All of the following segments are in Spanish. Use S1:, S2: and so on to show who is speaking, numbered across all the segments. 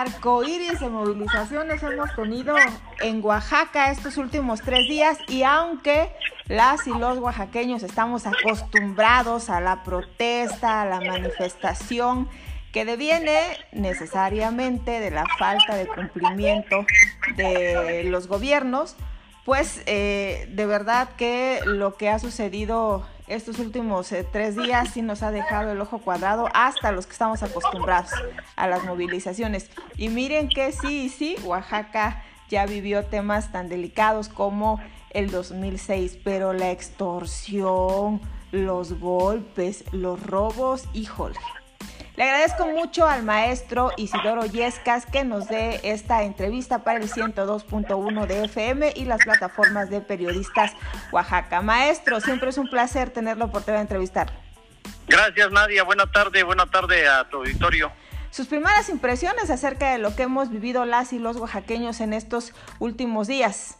S1: arco iris de movilizaciones hemos tenido en Oaxaca estos últimos tres días y aunque las y los oaxaqueños estamos acostumbrados a la protesta, a la manifestación, que deviene necesariamente de la falta de cumplimiento de los gobiernos, pues eh, de verdad que lo que ha sucedido estos últimos eh, tres días sí nos ha dejado el ojo cuadrado hasta los que estamos acostumbrados a las movilizaciones. Y miren que sí, sí, Oaxaca ya vivió temas tan delicados como el 2006, pero la extorsión, los golpes, los robos, híjole. Le agradezco mucho al maestro Isidoro Yescas que nos dé esta entrevista para el 102.1 de FM y las plataformas de periodistas Oaxaca. Maestro, siempre es un placer tenerlo por oportunidad de entrevistarlo.
S2: Gracias Nadia, buena tarde, buena tarde a tu auditorio.
S1: Sus primeras impresiones acerca de lo que hemos vivido las y los oaxaqueños en estos últimos días.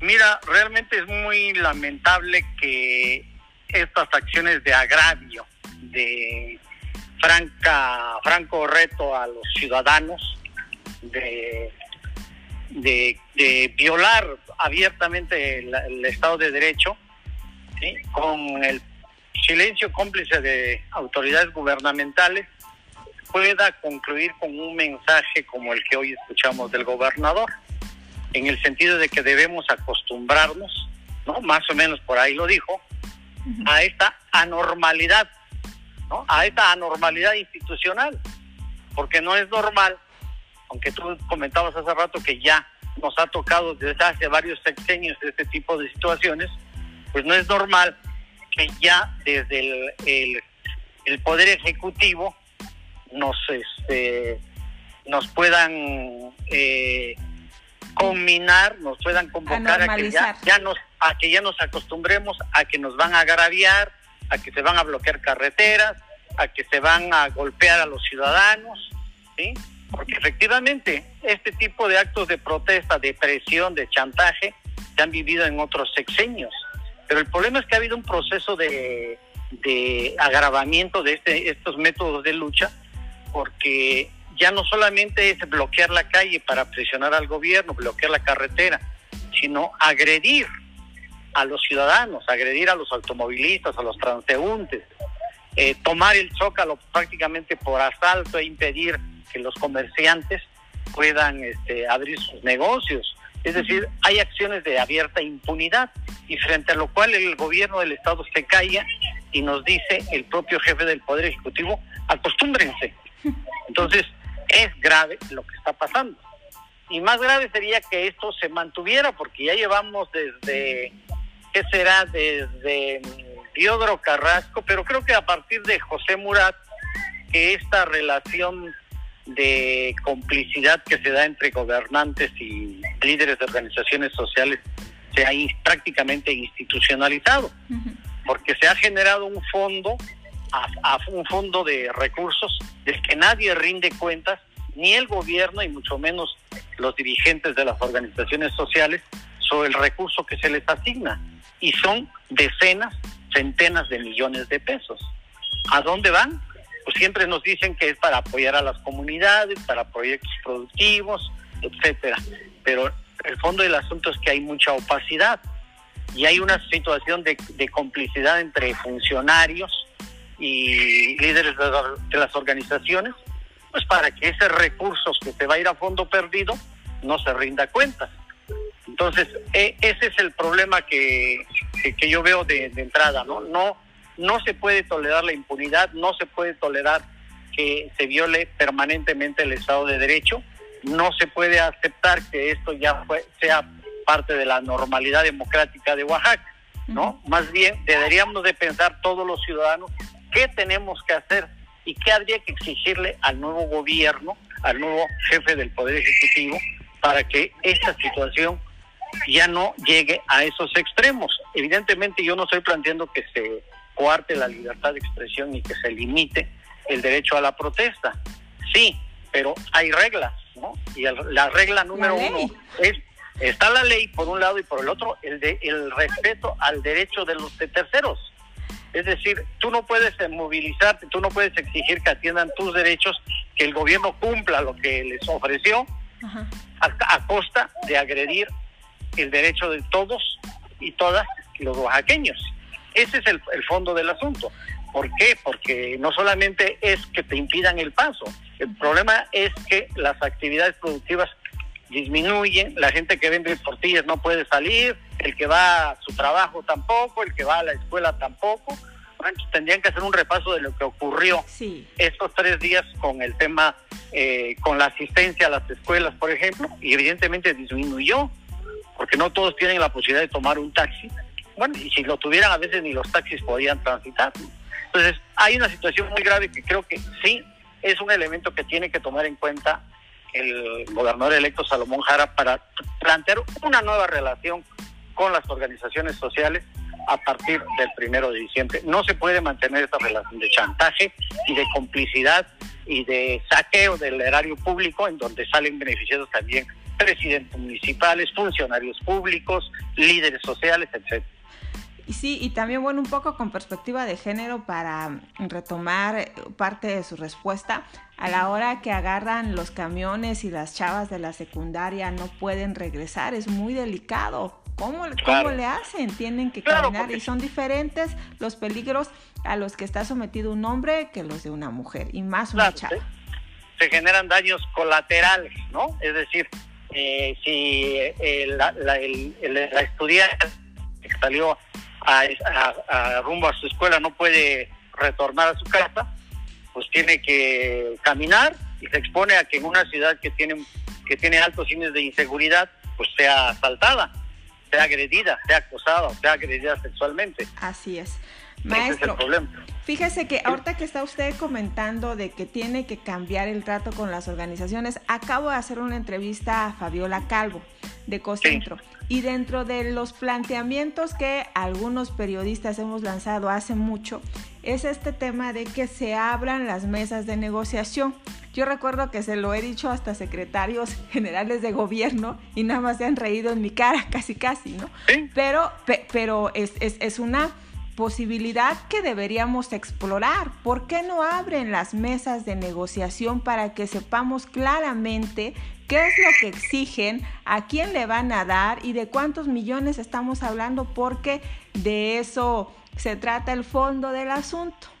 S2: Mira, realmente es muy lamentable que estas acciones de agravio, de franca, franco reto a los ciudadanos de, de, violar abiertamente el, Estado de Derecho, con el silencio cómplice de autoridades gubernamentales, pueda concluir con un mensaje como el que hoy escuchamos del gobernador, en el sentido de que debemos acostumbrarnos, ¿no? más o menos por ahí lo dijo, a esta anormalidad a esta anormalidad institucional, porque no es normal, aunque tú comentabas hace rato que ya nos ha tocado desde hace varios sexenios este tipo de situaciones, pues no es normal que ya desde el, el, poder ejecutivo nos este nos puedan eh, combinar, nos puedan convocar a que ya, ya, nos a que ya nos acostumbremos a que nos van a agraviar, a que se van a bloquear carreteras, a que se van a golpear a los ciudadanos. Porque efectivamente este tipo de actos de protesta, de presión, de chantaje, se han vivido en otros sexenios. Pero el problema es que ha habido un proceso de, de agravamiento de este, estos métodos de lucha, porque ya no solamente es bloquear la calle para presionar al gobierno, bloquear la carretera, sino agredir a los ciudadanos, agredir a los automovilistas, a los transeúntes, eh, tomar el zócalo prácticamente por asalto e impedir que los comerciantes puedan este, abrir sus negocios. Es decir, hay acciones de abierta impunidad y frente a lo cual el gobierno del Estado se calla y nos dice el propio jefe del Poder Ejecutivo, acostúmbrense. Entonces, es grave lo que está pasando. Y más grave sería que esto se mantuviera porque ya llevamos desde ¿qué será? Desde Diodro Carrasco, pero creo que a partir de José Murat, que esta relación de complicidad que se da entre gobernantes y líderes de organizaciones sociales se ha prácticamente institucionalizado, porque se ha generado un fondo, a, un fondo de recursos del que nadie rinde cuentas, ni el gobierno y mucho menos los dirigentes de las organizaciones sociales, sobre el recurso que se les asigna. Y son decenas, centenas de millones de pesos. ¿A dónde van? Pues siempre nos dicen que es para apoyar a las comunidades, para proyectos productivos, etcétera. Pero el fondo del asunto es que hay mucha opacidad y hay una situación de, complicidad entre funcionarios y líderes de, de, las organizaciones, pues para que ese recursos que se va a ir a fondo perdido no se rinda cuentas. Entonces, e, ese es el problema que, que, yo veo de, entrada, ¿no? No, no se puede tolerar la impunidad, no se puede tolerar que se viole permanentemente el Estado de Derecho, no se puede aceptar que esto ya sea parte de la normalidad democrática de Oaxaca, ¿no? Más bien deberíamos de pensar todos los ciudadanos qué tenemos que hacer y qué habría que exigirle al nuevo gobierno, al nuevo jefe del Poder Ejecutivo, para que esta situación ya no llegue a esos extremos. Evidentemente yo no estoy planteando que se coarte la libertad de expresión y que se limite el derecho a la protesta. Sí, pero hay reglas, ¿no? Y la regla número uno es está la ley por un lado y por el otro el de el respeto al derecho de los terceros. Es decir, tú no puedes movilizarte, tú no puedes exigir que atiendan tus derechos que el gobierno cumpla lo que les ofreció a, costa de agredir el derecho de todos y todas los oaxaqueños. Ese es el, fondo del asunto. ¿Por qué? Porque no solamente es que te impidan el paso, el problema es que las actividades productivas disminuyen, la gente que vende tortillas no puede salir, el que va a su trabajo tampoco, el que va a la escuela tampoco. Bueno, tendrían que hacer un repaso de lo que ocurrió estos tres días con el tema, eh, con la asistencia a las escuelas, por ejemplo, y evidentemente disminuyó, porque no todos tienen la posibilidad de tomar un taxi. Bueno, y si lo tuvieran a veces ni los taxis podían transitar. Entonces, hay una situación muy grave que creo que sí es un elemento que tiene que tomar en cuenta el gobernador electo Salomón Jara para plantear una nueva relación con las organizaciones sociales a partir del primero de diciembre. No se puede mantener esta relación de chantaje y de complicidad y de saqueo del erario público en donde salen beneficiados también presidentes municipales, funcionarios públicos, líderes sociales, etcétera.
S1: Y sí, y también, bueno, un poco con perspectiva de género para retomar parte de su respuesta. A la hora que agarran los camiones y las chavas de la secundaria no pueden regresar, es muy delicado. ¿Cómo, ¿cómo le hacen? Tienen que caminar y son diferentes los peligros a los que está sometido un hombre que los de una mujer, y más una chava.
S2: Se, generan daños colaterales, ¿no? Es decir, eh, si eh, la, la, la estudiante que salió a, rumbo a su escuela no puede retornar a su casa, pues tiene que caminar y se expone a que en una ciudad que tiene, que tiene altos índices de inseguridad, pues sea asaltada, sea agredida, sea acosada, sea agredida sexualmente.
S1: Así es. Maestro, fíjese que ahorita que está usted comentando de que tiene que cambiar el trato con las organizaciones, acabo de hacer una entrevista a Fabiola Calvo de Cocentro. Y dentro de los planteamientos que algunos periodistas hemos lanzado hace mucho, es este tema de que se abran las mesas de negociación. Yo recuerdo que se lo he dicho hasta secretarios generales de gobierno y nada más se han reído en mi cara, casi casi, ¿no? Pero, pero es, es, es una posibilidad que deberíamos explorar. ¿Por qué no abren las mesas de negociación para que sepamos claramente qué es lo que exigen, a quién le van a dar y de cuántos millones estamos hablando? Porque de eso se trata el fondo del asunto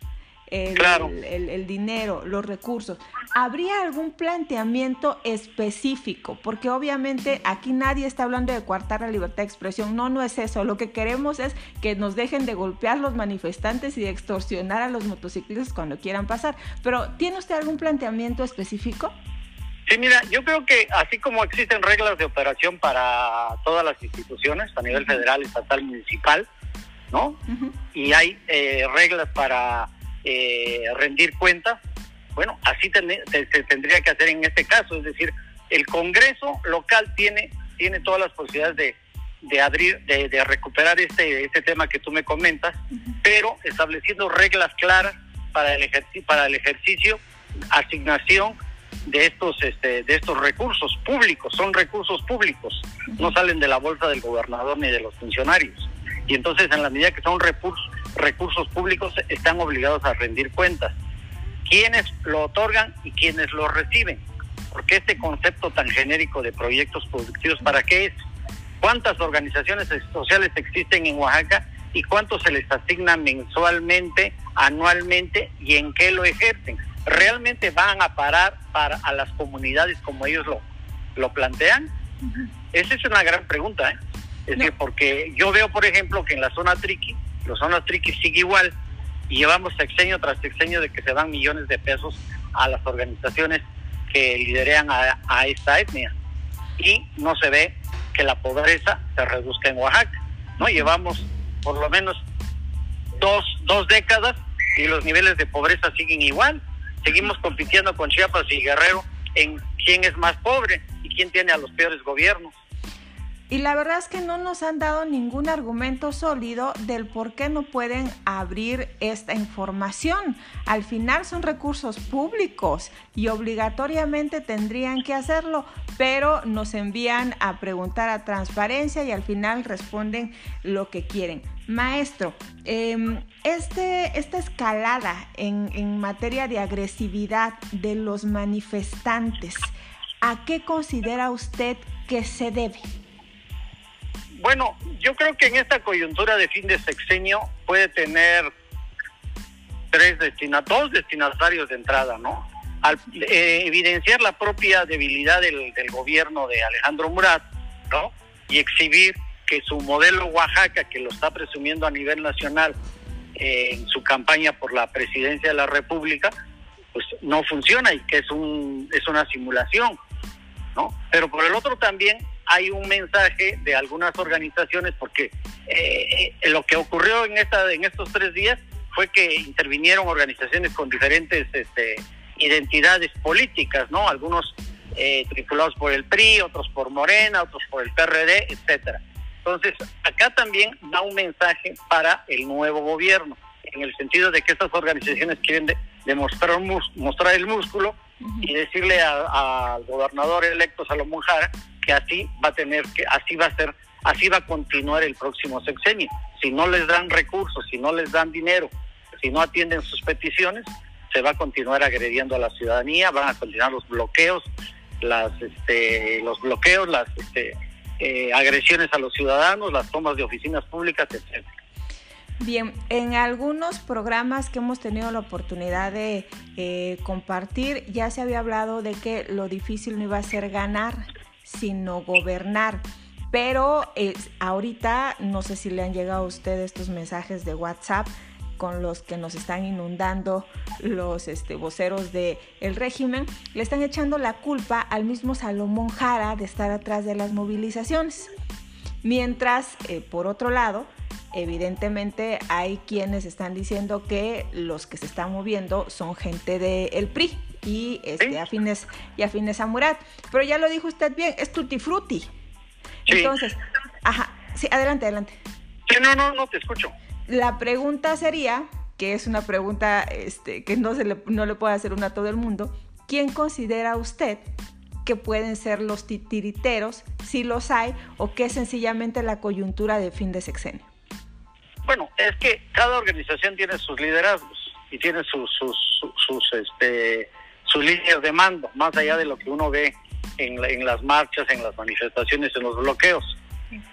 S1: el, dinero, los recursos. ¿Habría algún planteamiento específico? Porque obviamente aquí nadie está hablando de coartar la libertad de expresión. No, no es eso. Lo que queremos es que nos dejen de golpear los manifestantes y de extorsionar a los motociclistas cuando quieran pasar. Pero ¿tiene usted algún planteamiento específico?
S2: Sí, mira, yo creo que así como existen reglas de operación para todas las instituciones a nivel federal, estatal, municipal, ¿no? Y hay eh, reglas para eh, rendir cuentas, bueno, así se tendría que hacer en este caso, es decir, el Congreso local tiene, tiene todas las posibilidades de, de abrir, de, recuperar este, este tema que tú me comentas, pero estableciendo reglas claras para el ejercicio, para el ejercicio, asignación de estos, este, de estos recursos públicos, son recursos públicos, no salen de la bolsa del gobernador ni de los funcionarios. Y entonces, en la medida que son recursos, recursos públicos están obligados a rendir cuentas. ¿Quiénes lo otorgan y quiénes lo reciben? Porque este concepto tan genérico de proyectos productivos, ¿para qué es? ¿Cuántas organizaciones sociales existen en Oaxaca y cuánto se les asigna mensualmente, anualmente y en qué lo ejercen? ¿Realmente van a parar para a las comunidades como ellos lo, lo plantean? Esa es una gran pregunta, ¿eh? Es decir, porque yo veo, por ejemplo, que en la zona Triqui, los zonas triqui sigue igual y llevamos sexenio tras sexenio de que se dan millones de pesos a las organizaciones que liderean a, esta etnia y no se ve que la pobreza se reduzca en Oaxaca, ¿no? Llevamos por lo menos dos, dos décadas y los niveles de pobreza siguen igual. Seguimos compitiendo con Chiapas y Guerrero en quién es más pobre y quién tiene a los peores gobiernos.
S1: Y la verdad es que no nos han dado ningún argumento sólido del por qué no pueden abrir esta información. Al final son recursos públicos y obligatoriamente tendrían que hacerlo, pero nos envían a preguntar a transparencia y al final responden lo que quieren. Maestro, este, esta escalada en, en materia de agresividad de los manifestantes, ¿a qué considera usted que se debe?
S2: Bueno, yo creo que en esta coyuntura de fin de sexenio puede tener tres destinatarios, dos destinatarios de entrada, ¿no? Al eh, evidenciar la propia debilidad del, gobierno de Alejandro Murat, ¿no? Y exhibir que su modelo Oaxaca, que lo está presumiendo a nivel nacional eh, en su campaña por la presidencia de la República, pues no funciona y que es un es una simulación, ¿no? Pero por el otro también hay un mensaje de algunas organizaciones porque eh, eh, lo que ocurrió en esta en estos tres días fue que intervinieron organizaciones con diferentes este, identidades políticas, ¿no? Algunos eh, tripulados por el PRI, otros por Morena, otros por el PRD, etcétera. Entonces, acá también da un mensaje para el nuevo gobierno, en el sentido de que estas organizaciones quieren demostrar mostrar el músculo y decirle al gobernador electo Salomón Jara que así va a tener que así va a ser así va a continuar el próximo sexenio. Si no les dan recursos si no les dan dinero si no atienden sus peticiones se va a continuar agrediendo a la ciudadanía van a continuar los bloqueos las este, los bloqueos las este, eh, agresiones a los ciudadanos las tomas de oficinas públicas etcétera.
S1: Bien, en algunos programas que hemos tenido la oportunidad de eh, compartir, ya se había hablado de que lo difícil no iba a ser ganar, sino gobernar. Pero ahorita no sé si le han llegado a ustedes estos mensajes de WhatsApp con los que nos están inundando los este, voceros del el régimen, le están echando la culpa al mismo Salomón Jara de estar atrás de las movilizaciones. Mientras, eh, por otro lado, evidentemente hay quienes están diciendo que los que se están moviendo son gente del PRI y este, afines, y afines a Murat. Pero ya lo dijo usted bien, es tutti frutti. Entonces, ajá, sí, adelante, adelante.
S2: Sí, no, no, no te escucho.
S1: La pregunta sería, que es una pregunta este, que no, se le, no le puede hacer una a todo el mundo, ¿quién considera usted que pueden ser los titiriteros, si los hay, o que es sencillamente la coyuntura de fin de sexenio?
S2: Bueno, es que cada organización tiene sus liderazgos y tiene sus, sus, sus, este, sus líneas de mando, más allá de lo que uno ve en, las marchas, en las manifestaciones, en los bloqueos,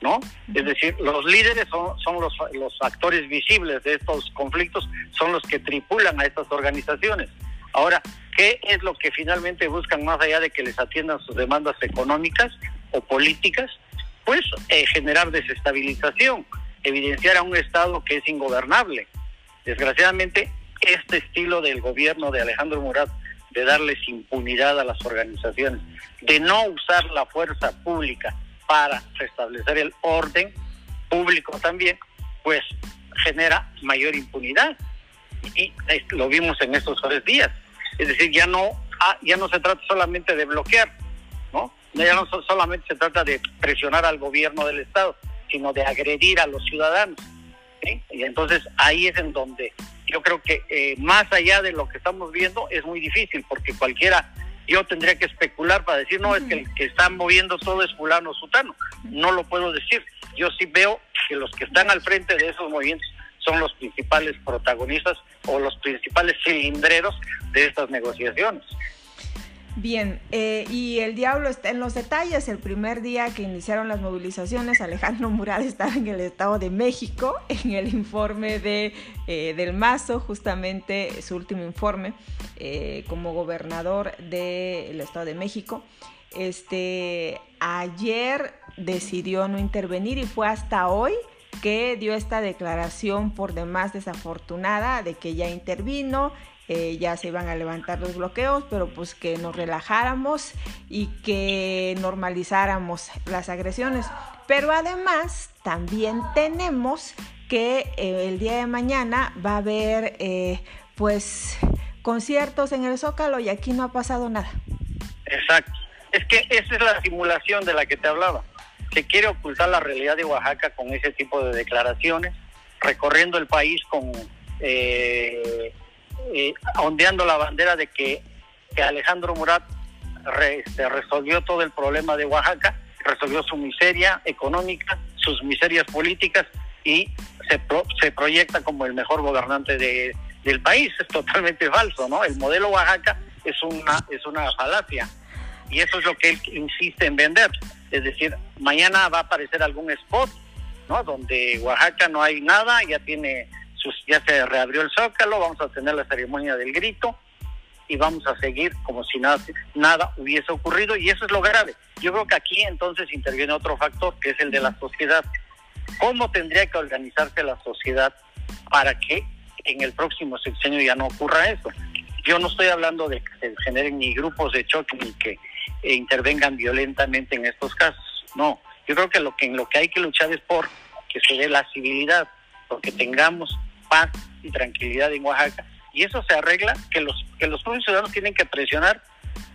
S2: ¿no? Es decir, los líderes son, son los, los actores visibles de estos conflictos, son los que tripulan a estas organizaciones. Ahora, ¿qué es lo que finalmente buscan más allá de que les atiendan sus demandas económicas o políticas? Pues eh, generar desestabilización evidenciar a un Estado que es ingobernable. Desgraciadamente, este estilo del gobierno de Alejandro Murat de darles impunidad a las organizaciones, de no usar la fuerza pública para restablecer el orden público también, pues genera mayor impunidad. Y lo vimos en estos tres días. Es decir, ya no, ah, ya no se trata solamente de bloquear, ¿no? Ya no solamente se trata de presionar al gobierno del Estado, sino de agredir a los ciudadanos. Y entonces ahí es en donde yo creo que eh, más allá de lo que estamos viendo es muy difícil, porque cualquiera, yo tendría que especular para decir, no, es que el que está moviendo todo es fulano sutano. No lo puedo decir. Yo sí veo que los que están al frente de esos movimientos son los principales protagonistas o los principales cilindreros de estas negociaciones.
S1: Bien, eh, y el diablo está en los detalles. El primer día que iniciaron las movilizaciones, Alejandro Mural estaba en el Estado de México, en el informe de, eh, del Mazo, justamente su último informe eh, como gobernador del Estado de México. Este, ayer decidió no intervenir y fue hasta hoy que dio esta declaración por demás desafortunada de que ya intervino, eh, ya se iban a levantar los bloqueos, pero pues que nos relajáramos y que normalizáramos las agresiones. Pero además también tenemos que eh, el día de mañana va a haber eh, pues conciertos en el Zócalo y aquí no ha pasado nada.
S2: Exacto. Es que esa es la simulación de la que te hablaba. se quiere ocultar la realidad de Oaxaca con ese tipo de declaraciones, recorriendo el país con eh, eh, ondeando la bandera de que, Alejandro Murat este, resolvió todo el problema de Oaxaca, resolvió su miseria económica, sus miserias políticas y se, se proyecta como el mejor gobernante de, del país. Es totalmente falso, ¿no? El modelo Oaxaca es una, es una falacia y eso es lo que él insiste en vender. Es decir, mañana va a aparecer algún spot, ¿no? Donde Oaxaca no hay nada, ya tiene ya se reabrió el zócalo, vamos a tener la ceremonia del grito y vamos a seguir como si nada, nada hubiese ocurrido y eso es lo grave. Yo creo que aquí entonces interviene otro factor que es el de la sociedad. ¿Cómo tendría que organizarse la sociedad para que en el próximo sexenio ya no ocurra eso? Yo no estoy hablando de que se generen ni grupos de choque ni que e intervengan violentamente en estos casos. No, yo creo que lo que en lo que hay que luchar es por que se dé la civilidad, porque tengamos paz y tranquilidad en Oaxaca y eso se arregla que los que los propios ciudadanos tienen que presionar,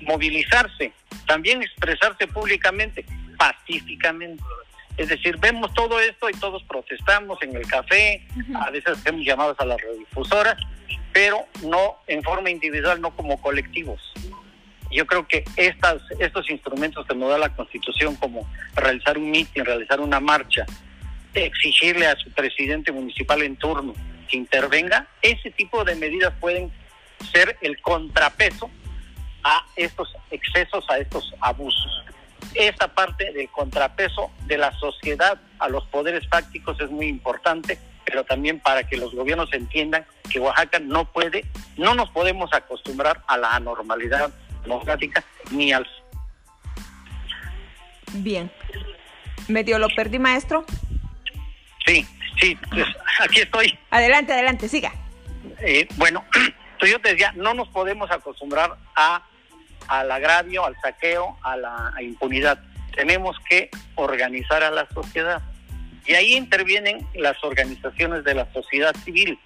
S2: movilizarse, también expresarse públicamente, pacíficamente. Es decir, vemos todo esto y todos protestamos en el café, a veces hacemos llamadas a las radiodifusoras, pero no en forma individual, no como colectivos. Yo creo que estas, estos instrumentos que nos da la Constitución, como realizar un mitin, realizar una marcha, exigirle a su presidente municipal en turno que intervenga, ese tipo de medidas pueden ser el contrapeso a estos excesos, a estos abusos. Esta parte del contrapeso de la sociedad a los poderes fácticos es muy importante, pero también para que los gobiernos entiendan que Oaxaca no puede, no nos podemos acostumbrar a la anormalidad democrática ni al...
S1: Bien. ¿Medio lo perdí, maestro?
S2: Sí, sí, pues aquí estoy.
S1: Adelante, adelante, siga.
S2: Eh, bueno, yo te decía, no nos podemos acostumbrar a al agravio, al saqueo, a la impunidad. Tenemos que organizar a la sociedad. Y ahí intervienen las organizaciones de la sociedad civil,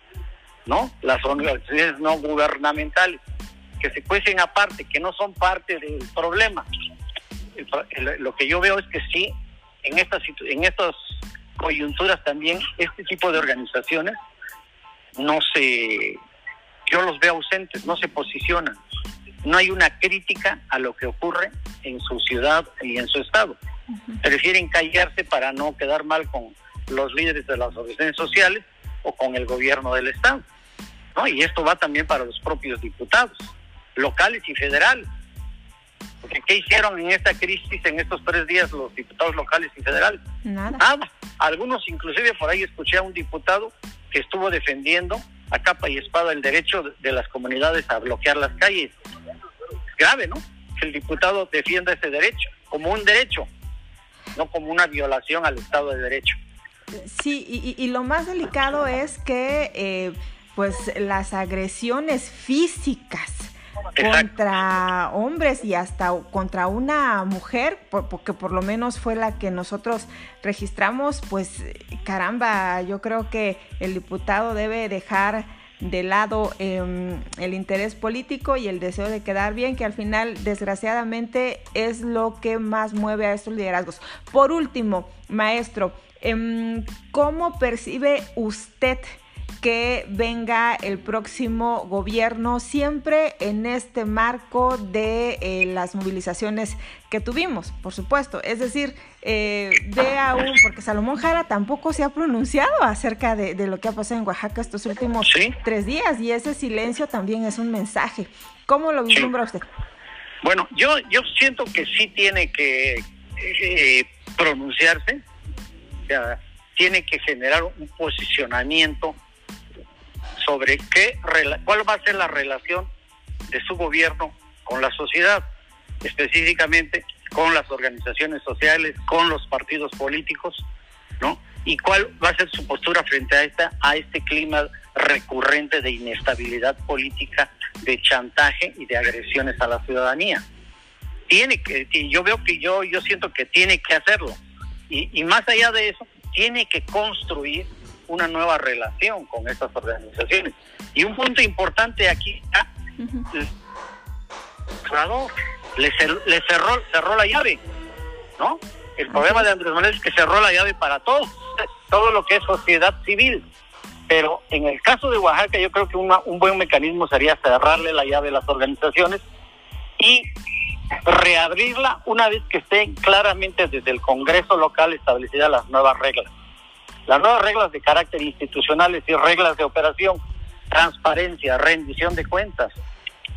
S2: ¿no? Las organizaciones no gubernamentales que se cuecen aparte, que no son parte del problema. lo que yo veo es que sí, en estas, en estas coyunturas también, este tipo de organizaciones no se, yo los veo ausentes, no se posicionan. No hay una crítica a lo que ocurre en su ciudad y en su estado. Prefieren callarse para no quedar mal con los líderes de las organizaciones sociales o con el gobierno del estado. ¿no? Y esto va también para los propios diputados locales y federales. Porque ¿qué hicieron en esta crisis en estos tres días los diputados locales y federales?
S1: Nada.
S2: Nada. Algunos, inclusive por ahí escuché a un diputado que estuvo defendiendo a capa y espada el derecho de las comunidades a bloquear las calles. Es grave, ¿no? Que el diputado defienda ese derecho como un derecho, no como una violación al Estado de Derecho.
S1: Sí, y, lo más delicado es que, eh, pues, las agresiones físicas contra hombres y hasta contra una mujer, porque por lo menos fue la que nosotros registramos, pues caramba, yo creo que el diputado debe dejar de lado em, el interés político y el deseo de quedar bien, que al final desgraciadamente es lo que más mueve a estos liderazgos. Por último, maestro, em, ¿cómo percibe usted? Que venga el próximo gobierno siempre en este marco de eh, las movilizaciones que tuvimos, por supuesto. Es decir, eh, ve aún, porque Salomón Jara tampoco se ha pronunciado acerca de, lo que ha pasado en Oaxaca estos últimos tres días y ese silencio también es un mensaje. ¿Cómo lo vislumbra usted?
S2: Bueno, yo, yo siento que sí tiene que eh, pronunciarse, o sea, tiene que generar un posicionamiento sobre qué, cuál va a ser la relación de su gobierno con la sociedad, específicamente con las organizaciones sociales, con los partidos políticos, ¿no? Y cuál va a ser su postura frente a esta a este clima recurrente de inestabilidad política, de chantaje y de agresiones a la ciudadanía. Tiene que, yo veo que yo yo siento que tiene que hacerlo. Y, y más allá de eso, tiene que construir una nueva relación con estas organizaciones. Y un punto importante aquí está, le, cerró, cerró la llave, ¿no? El problema de Andrés Manuel es que cerró la llave para todos, todo lo que es sociedad civil. Pero en el caso de Oaxaca yo creo que un buen mecanismo sería cerrarle la llave a las organizaciones y reabrirla una vez que estén claramente desde el Congreso local establecidas las nuevas reglas. Las nuevas reglas de carácter institucional y reglas de operación, transparencia, rendición de cuentas.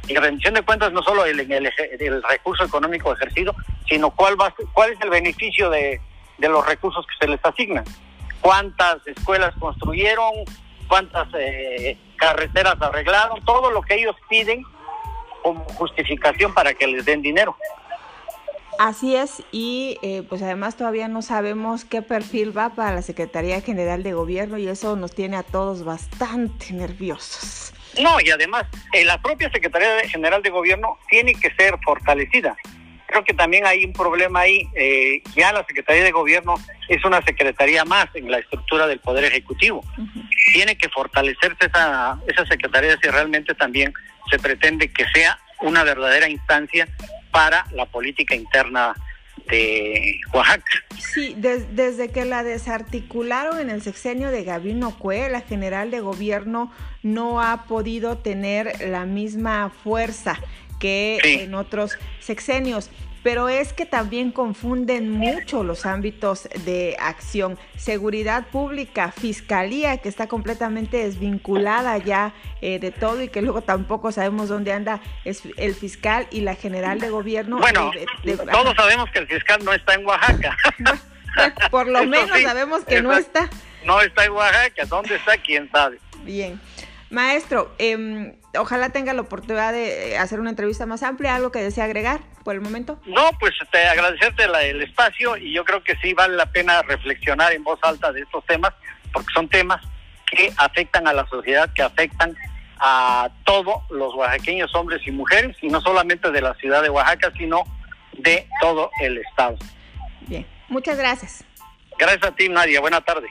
S2: Y rendición de cuentas no solo en el, el, recurso económico ejercido, sino cuál, va, cuál es el beneficio de, los recursos que se les asignan. Cuántas escuelas construyeron, cuántas eh, carreteras arreglaron, todo lo que ellos piden como justificación para que les den dinero.
S1: Así es, y eh, pues además todavía no sabemos qué perfil va para la Secretaría General de Gobierno y eso nos tiene a todos bastante nerviosos.
S2: No, y además eh, la propia Secretaría General de Gobierno tiene que ser fortalecida. Creo que también hay un problema ahí. Eh, ya la Secretaría de Gobierno es una secretaría más en la estructura del Poder Ejecutivo. Tiene que fortalecerse esa, esa secretaría si realmente también se pretende que sea una verdadera instancia para la política interna de Oaxaca.
S1: Sí, desde que la desarticularon en el sexenio de Gabino Cue, la general de gobierno no ha podido tener la misma fuerza que en otros sexenios pero es que también confunden mucho los ámbitos de acción. Seguridad pública, fiscalía, que está completamente desvinculada ya eh, de todo y que luego tampoco sabemos dónde anda es el fiscal y la general de gobierno.
S2: Bueno, todos sabemos que el fiscal no está en Oaxaca.
S1: por lo menos sabemos que no está.
S2: No está en Oaxaca, ¿dónde está? ¿Quién sabe?
S1: Bien. Maestro, eh, ojalá tenga la oportunidad de hacer una entrevista más amplia, algo que desea agregar por el momento.
S2: No, pues te agradecerte el espacio y yo creo que sí vale la pena reflexionar en voz alta de estos temas, porque son temas que afectan a la sociedad, que afectan a todos los oaxaqueños, hombres y mujeres, y no solamente de la ciudad de Oaxaca, sino de todo el estado.
S1: Bien, muchas gracias.
S2: Gracias a ti, Nadia. Buena tarde.